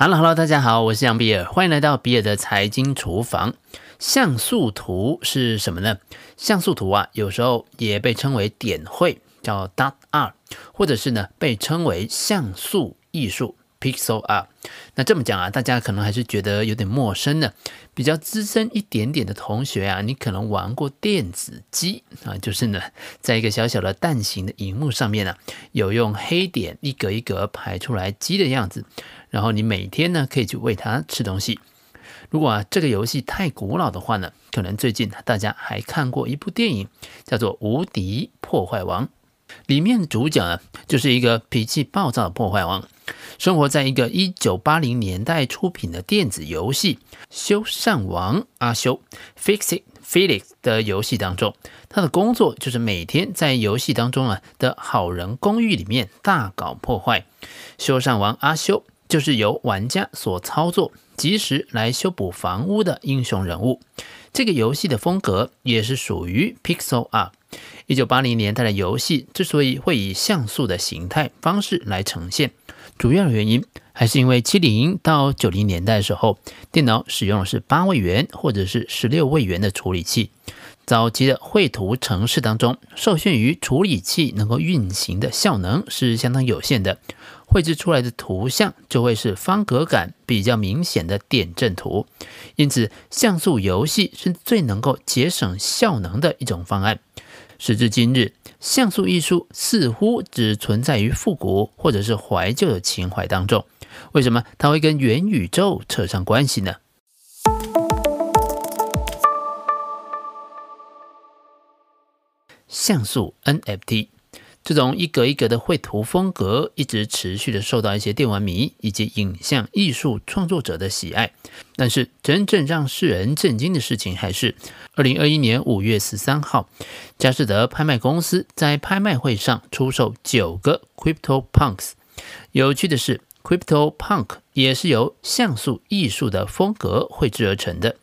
Hello，Hello，大家好，我是杨比尔，欢迎来到比尔的财经厨房。像素图是什么呢？像素图啊，有时候也被称为点绘，叫 dot art，或者是呢被称为像素艺术 pixel art。那这么讲啊，大家可能还是觉得有点陌生的。比较资深一点点的同学啊，你可能玩过电子鸡啊，就是呢，在一个小小的蛋形的荧幕上面呢、有用黑点一格一格排出来鸡的样子。然后你每天呢可以去喂它吃东西。如果啊这个游戏太古老的话呢，可能最近大家还看过一部电影，叫做《无敌破坏王》，里面主角呢就是一个脾气暴躁的破坏王，生活在一个一九八零年代出品的电子游戏《修缮王阿修》（Fix It Felix） 的游戏当中。他的工作就是每天在游戏当中啊的好人公寓里面大搞破坏。修缮王阿修。就是由玩家所操作，及时来修补房屋的英雄人物。这个游戏的风格也是属于 Pixel Art。一九八零年代的游戏之所以会以像素的形态方式来呈现，主要的原因还是因为七零到九零年代的时候，电脑使用的是八位元或者是十六位元的处理器。早期的绘图程式当中，受限于处理器能够运行的效能是相当有限的。绘制出来的图像就会是方格感比较明显的点阵图，因此像素游戏是最能够节省效能的一种方案。时至今日，像素艺术似乎只存在于复古或者是怀旧的情怀当中。为什么它会跟元宇宙扯上关系呢？像素 NFT。这种一格一格的绘图风格，一直持续的受到一些电玩迷以及影像艺术创作者的喜爱。但是，真正让世人震惊的事情，还是二零二一年五月十三号，佳士得拍卖公司在拍卖会上出售九个 Crypto Punks。有趣的是，Crypto Punk 也是由像素艺术的风格绘制而成的。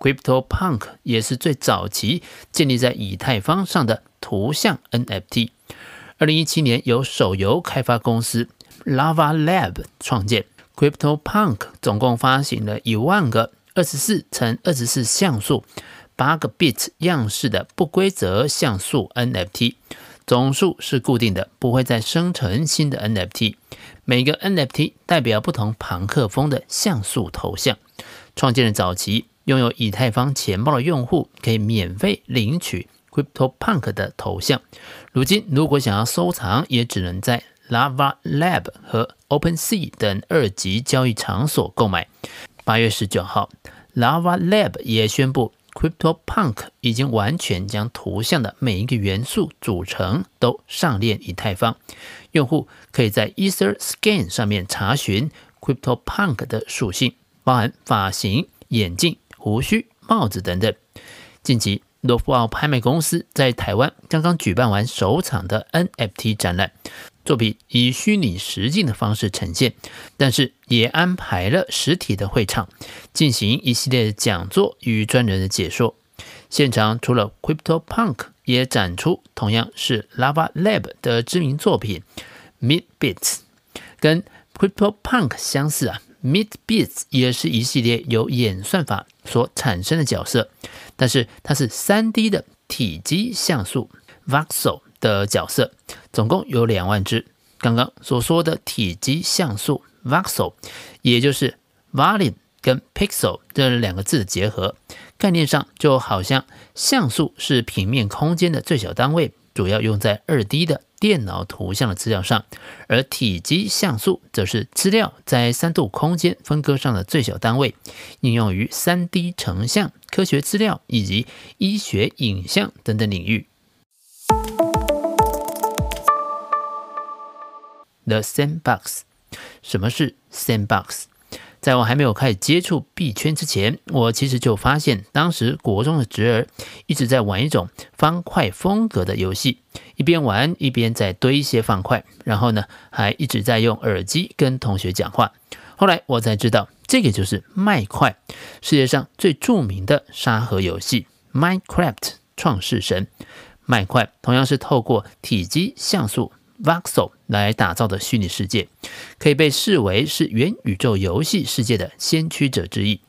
Crypto Punk 也是最早期建立在以太坊上的图像 NFT。二零一七年，由手游开发公司 Lava Lab 创建 CryptoPunk，总共发行了一万个二十四乘二十四像素、八个 bit 样式的不规则像素 NFT，总数是固定的，不会再生成新的 NFT。每个 NFT 代表不同庞克风的像素头像。创建的早期，拥有以太坊钱包的用户可以免费领取。CryptoPunk 的头像，如今如果想要收藏，也只能在 Lava Lab 和 OpenSea 等二级交易场所购买。八月十九号，Lava Lab 也宣布，CryptoPunk 已经完全将图像的每一个元素组成都上链以太坊，用户可以在 EtherScan 上面查询 CryptoPunk 的属性，包含发型、眼镜、胡须、帽子等等。近期。罗浮奥拍卖公司在台湾刚刚举办完首场的 NFT 展览，作品以虚拟实境的方式呈现，但是也安排了实体的会场，进行一系列的讲座与专人的解说。现场除了 CryptoPunk，也展出同样是 Lava Lab 的知名作品 Mid Bits，跟 CryptoPunk 相似啊。，Mid Bits 也是一系列由演算法所产生的角色，但是它是 3D 的体积像素 Voxel 的角色，总共有两万只。刚刚所说的体积像素 Voxel，也就是 Volume 跟 Pixel 这两个字结合，概念上就好像像素是平面空间的最小单位，主要用在 2D 的。电脑图像的资料上，而体积像素则是资料在三度空间分割上的最小单位，应用于三 D 成像、科学资料以及医学影像等等领域。The Sandbox，什么是 Sandbox？在我还没有开始接触币圈之前，我其实就发现，当时国中的侄儿一直在玩一种方块风格的游戏，一边玩一边在堆一些方块，然后呢，还一直在用耳机跟同学讲话。后来我才知道，这个就是麦块，世界上最著名的沙盒游戏 Minecraft 创世神。麦块同样是透过体积像素 Voxel 来打造的虚拟世界，可以被视为是元宇宙游戏世界的先驱者之一。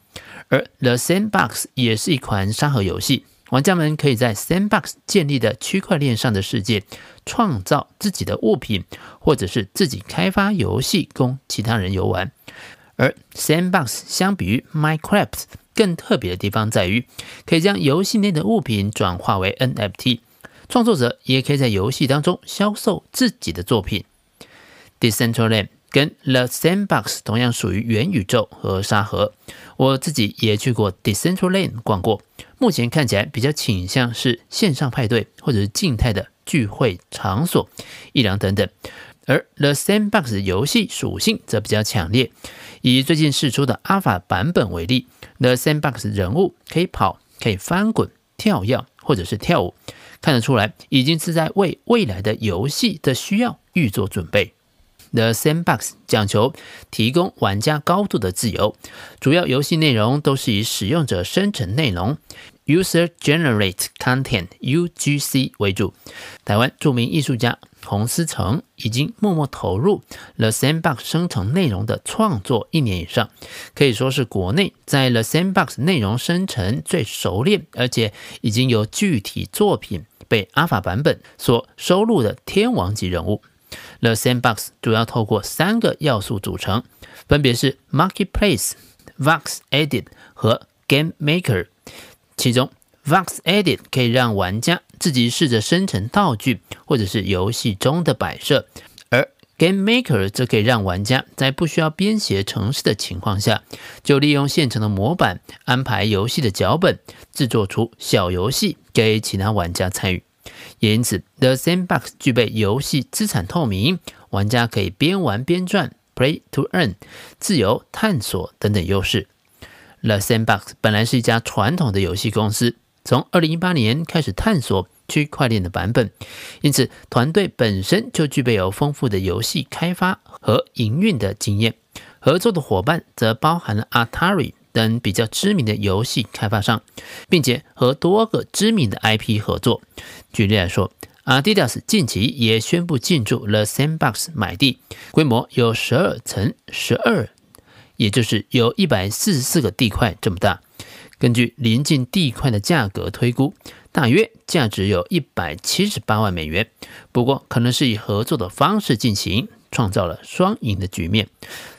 而 The Sandbox 也是一款沙盒游戏，玩家们可以在 Sandbox 建立的区块链上的世界创造自己的物品，或者是自己开发游戏供其他人游玩。而 Sandbox 相比于 Minecraft 更特别的地方在于，可以将游戏内的物品转化为 NFT。创作者也可以在游戏当中销售自己的作品。Decentraland 跟 The Sandbox 同样属于元宇宙和沙盒。我自己也去过 Decentraland 逛过，目前看起来比较倾向是线上派对或者是静态的聚会场所、艺廊等等。而 The Sandbox 游戏属性则比较强烈。以最近释出的 Alpha 版本为例，The Sandbox 人物可以跑、可以翻滚、跳跃或者是跳舞。看得出来，已经是在为未来的游戏的需要预做准备。The Sandbox 讲求提供玩家高度的自由，主要游戏内容都是以使用者生成内容。User Generate Content（UGC） 为主。台湾著名艺术家洪思成已经默默投入 The Sandbox 生成内容的创作一年以上，可以说是国内在 The Sandbox 内容生成最熟练，而且已经有具体作品被阿尔法版本所收录的天王级人物。The Sandbox 主要透过三个要素组成，分别是 Marketplace、Vox Edit 和 Game Maker。其中，Vox Edit 可以让玩家自己试着生成道具，或者是游戏中的摆设；Game Maker 则可以让玩家在不需要编写程式的情况下，就利用现成的模板安排游戏的脚本，制作出小游戏给其他玩家参与。也因此，The Sandbox 具备游戏资产透明，玩家可以边玩边赚 （Play to Earn）、自由探索等等优势。The Sandbox 本来是一家传统的游戏公司，从二零一八年开始探索区块链的版本，因此团队本身就具备有丰富的游戏开发和营运的经验。合作的伙伴则包含了 Atari 等比较知名的游戏开发商，并且和多个知名的 IP 合作。举例来说，Adidas 近期也宣布进驻 The Sandbox 买地，规模有十二乘十二。也就是有一百四十四个地块这么大，根据临近地块的价格推估，大约价值有一百七十八万美元。不过，可能是以合作的方式进行，创造了双赢的局面。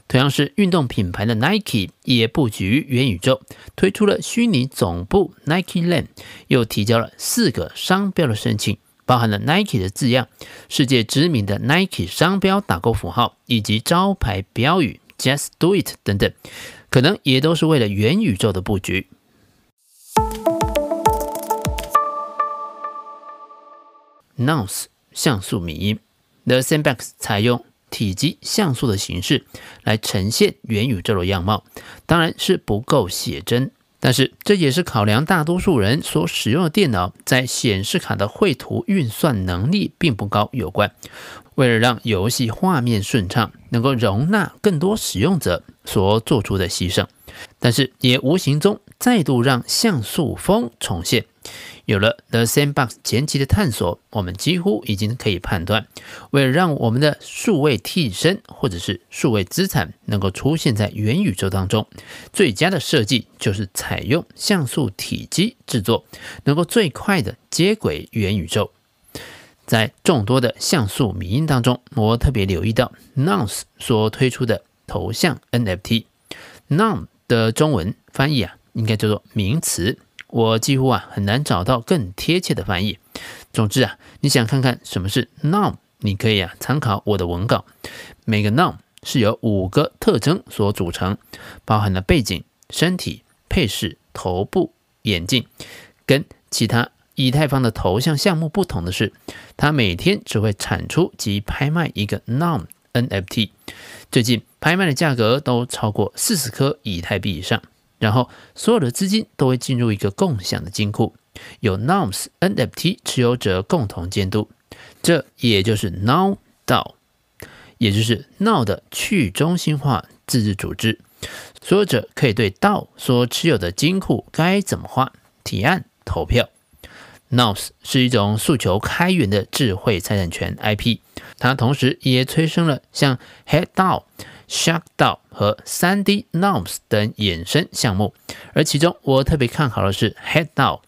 同样是运动品牌的 Nike 也布局元宇宙，推出了虚拟总部 Nike Land，又提交了四个商标的申请，包含了 Nike 的字样、世界知名的 Nike 商标打勾符号以及招牌标语。Just do it 等等，可能也都是为了元宇宙的布局。Nouns 像素迷因，The Sandbox 采用体积像素的形式来呈现元宇宙的样貌，当然是不够写真，但是这也是考量大多数人所使用的电脑在显示卡的绘图运算能力并不高有关。为了让游戏画面顺畅，能够容纳更多使用者所做出的牺牲，但是也无形中再度让像素风重现。有了 The Sandbox 前期的探索，我们几乎已经可以判断，为了让我们的数位替身或者是数位资产能够出现在元宇宙当中，最佳的设计就是采用像素体积制作，能够最快的接轨元宇宙。在众多的像素迷因当中，我特别留意到 Nouns 所推出的头像 NFT。Noun 的中文翻译啊，应该叫做名词。我几乎啊很难找到更贴切的翻译。总之啊，你想看看什么是 Noun，你可以啊参考我的文稿。每个 Noun 是由五个特征所组成，包含了背景、身体、配饰、头部、眼镜，跟其他。以太坊的头像项目不同的是，它每天只会产出及拍卖一个 Noun NFT。最近拍卖的价格都超过四十颗以太币以上，然后所有的资金都会进入一个共享的金库，由 Nouns NFT 持有者共同监督。这也就是 Now DAO，也就是 Now 的去中心化自治组织。所有者可以对 DAO 所持有的金库该怎么花提案投票。Nouns 是一种诉求开源的智慧财产权 IP，它同时也催生了像 HeadDAO、SharkDAO 和 3D Nouns 等衍生项目。而其中我特别看好的是 HeadDAO。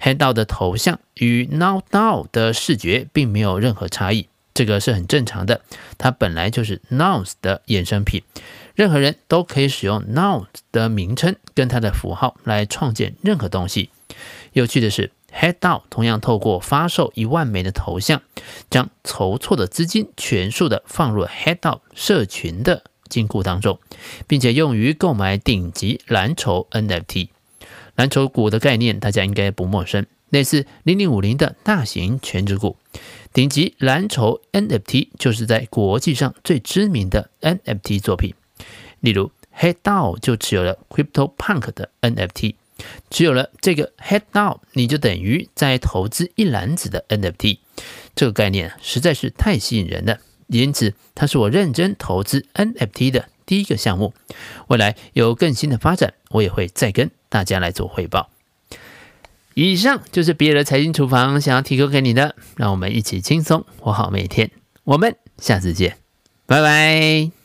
HeadDAO 的头像与 NowDAO 的视觉并没有任何差异，这个是很正常的。它本来就是 Nouns 的衍生品，任何人都可以使用 Nouns 的名称跟它的符号来创建任何东西。有趣的是，HeadDAO 同样透过发售一万枚的头像，将筹措的资金全数的放入 HeadDAO 社群的金库当中，并且用于购买顶级蓝筹 NFT。蓝筹股的概念大家应该不陌生，类似零零五零的大型权值股。顶级蓝筹 NFT 就是在国际上最知名的 NFT 作品，例如 HeadDAO 就持有了 CryptoPunk 的 NFT。持有了这个 HeadDAO，你就等于在投资一篮子的 NFT。这个概念实在是太吸引人了，因此它是我认真投资 NFT 的第一个项目。未来有更新的发展，我也会再跟大家来做汇报。以上就是比尔的财经厨房想要提供给你的，让我们一起轻松活好每一天。我们下次见，拜拜。